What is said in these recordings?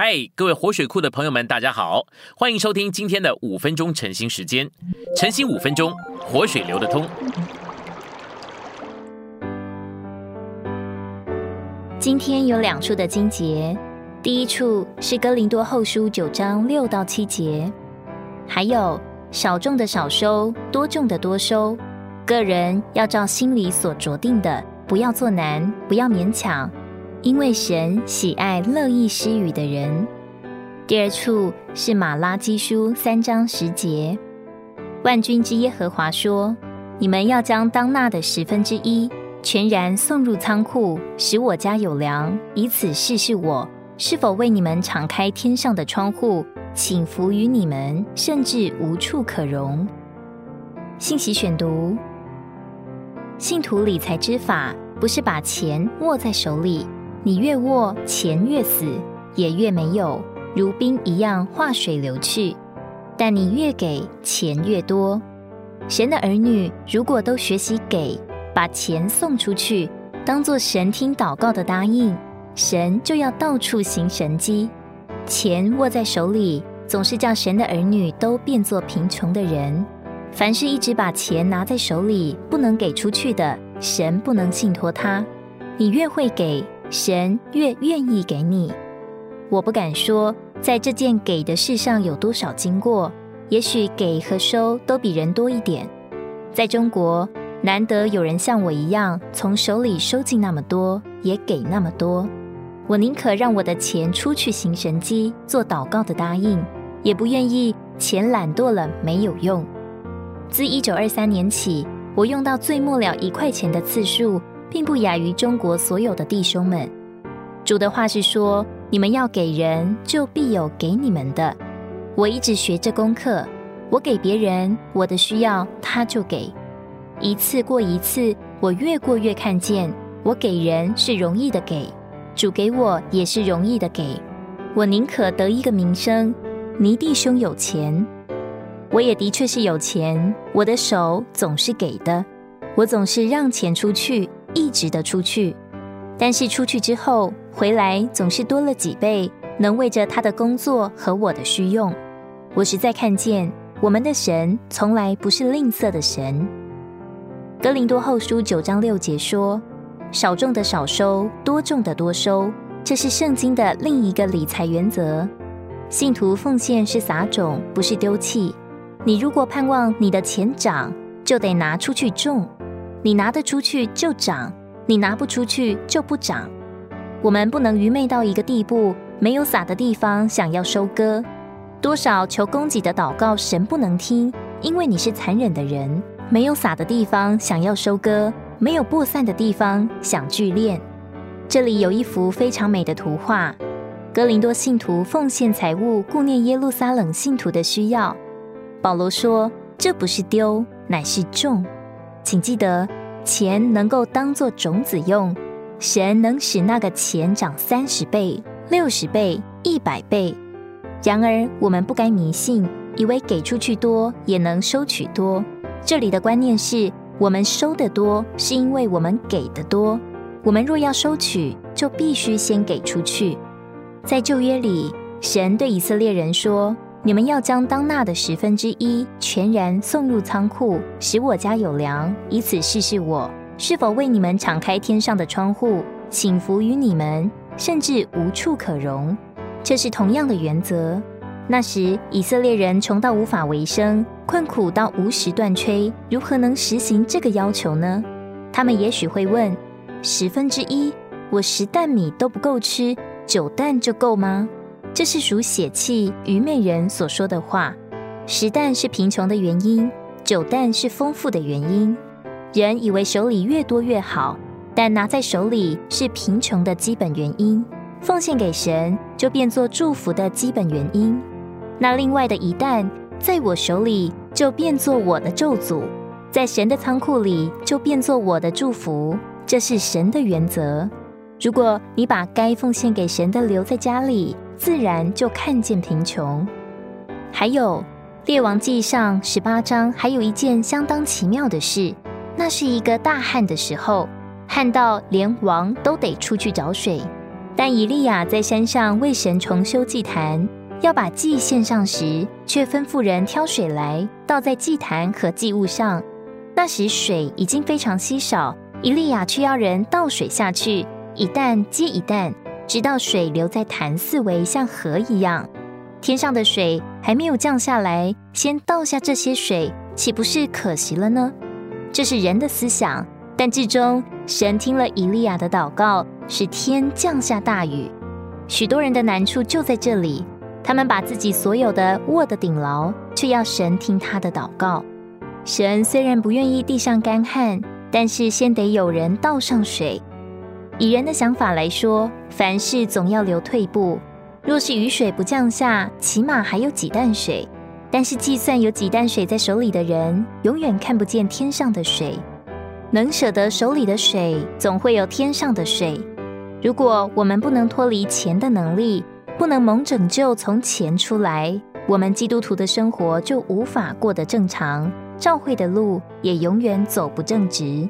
嗨，各位活水库的朋友们，大家好，欢迎收听今天的五分钟晨兴时间。晨兴五分钟，活水流得通。今天有两处的经节，第一处是哥林多后书九章六到七节，还有少种的少收，多种的多收。个人要照心里所着定的，不要做难，不要勉强。因为神喜爱乐意施予的人。第二处是马拉基书三章十节，万军之耶和华说：“你们要将当纳的十分之一全然送入仓库，使我家有粮，以此试试我是否为你们敞开天上的窗户，请福于你们，甚至无处可容。”信息选读：信徒理财之法不是把钱握在手里。你越握钱越死，也越没有，如冰一样化水流去。但你越给钱越多。神的儿女如果都学习给，把钱送出去，当做神听祷告的答应，神就要到处行神迹。钱握在手里，总是叫神的儿女都变作贫穷的人。凡是一直把钱拿在手里，不能给出去的，神不能信托他。你越会给。神越愿意给你，我不敢说在这件给的事上有多少经过，也许给和收都比人多一点。在中国，难得有人像我一样从手里收进那么多，也给那么多。我宁可让我的钱出去行神机，做祷告的答应，也不愿意钱懒惰了没有用。自一九二三年起，我用到最末了一块钱的次数。并不亚于中国所有的弟兄们。主的话是说：“你们要给人，就必有给你们的。”我一直学这功课，我给别人我的需要，他就给。一次过一次，我越过越看见，我给人是容易的给，主给我也是容易的给。我宁可得一个名声，你弟兄有钱，我也的确是有钱，我的手总是给的，我总是让钱出去。一直的出去，但是出去之后回来总是多了几倍，能为着他的工作和我的需用。我实在看见我们的神从来不是吝啬的神。格林多后书九章六节说：“少种的少收，多种的多收。”这是圣经的另一个理财原则。信徒奉献是撒种，不是丢弃。你如果盼望你的钱涨，就得拿出去种。你拿得出去就涨，你拿不出去就不涨。我们不能愚昧到一个地步，没有撒的地方想要收割。多少求供给的祷告，神不能听，因为你是残忍的人。没有撒的地方想要收割，没有播散的地方想聚敛。这里有一幅非常美的图画：哥林多信徒奉献财物，顾念耶路撒冷信徒的需要。保罗说：“这不是丢，乃是种。”请记得，钱能够当做种子用，神能使那个钱长三十倍、六十倍、一百倍。然而，我们不该迷信，以为给出去多也能收取多。这里的观念是我们收得多，是因为我们给的多。我们若要收取，就必须先给出去。在旧约里，神对以色列人说。你们要将当纳的十分之一全然送入仓库，使我家有粮，以此试试我是否为你们敞开天上的窗户，请福于你们，甚至无处可容。这是同样的原则。那时以色列人穷到无法为生，困苦到无食断炊，如何能实行这个要求呢？他们也许会问：十分之一，我十担米都不够吃，九担就够吗？这是属血气愚昧人所说的话。十担是贫穷的原因，九担是丰富的原因。人以为手里越多越好，但拿在手里是贫穷的基本原因。奉献给神就变作祝福的基本原因。那另外的一担在我手里就变作我的咒诅，在神的仓库里就变作我的祝福。这是神的原则。如果你把该奉献给神的留在家里，自然就看见贫穷。还有《列王记上》十八章，还有一件相当奇妙的事，那是一个大旱的时候，旱到连王都得出去找水。但以利亚在山上为神重修祭坛，要把祭献上时，却吩咐人挑水来倒在祭坛和祭物上。那时水已经非常稀少，以利亚却要人倒水下去，一担接一担，直到水流在坛四围，像河一样。天上的水还没有降下来，先倒下这些水，岂不是可惜了呢？这是人的思想，但至终神听了以利亚的祷告，使天降下大雨。许多人的难处就在这里，他们把自己所有的握得顶牢，却要神听他的祷告。神虽然不愿意地上干旱，但是先得有人倒上水。以人的想法来说，凡事总要留退步。若是雨水不降下，起码还有几担水。但是计算有几担水在手里的人，永远看不见天上的水。能舍得手里的水，总会有天上的水。如果我们不能脱离钱的能力，不能蒙拯救从钱出来，我们基督徒的生活就无法过得正常，教会的路也永远走不正直。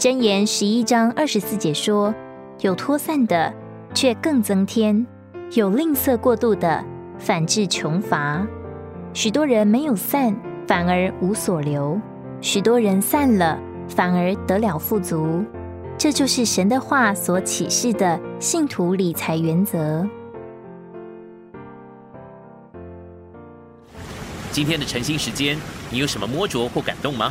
箴言十一章二十四节说：“有脱散的，却更增添。”有吝啬过度的，反致穷乏；许多人没有散，反而无所留；许多人散了，反而得了富足。这就是神的话所启示的信徒理财原则。今天的晨兴时间，你有什么摸着或感动吗？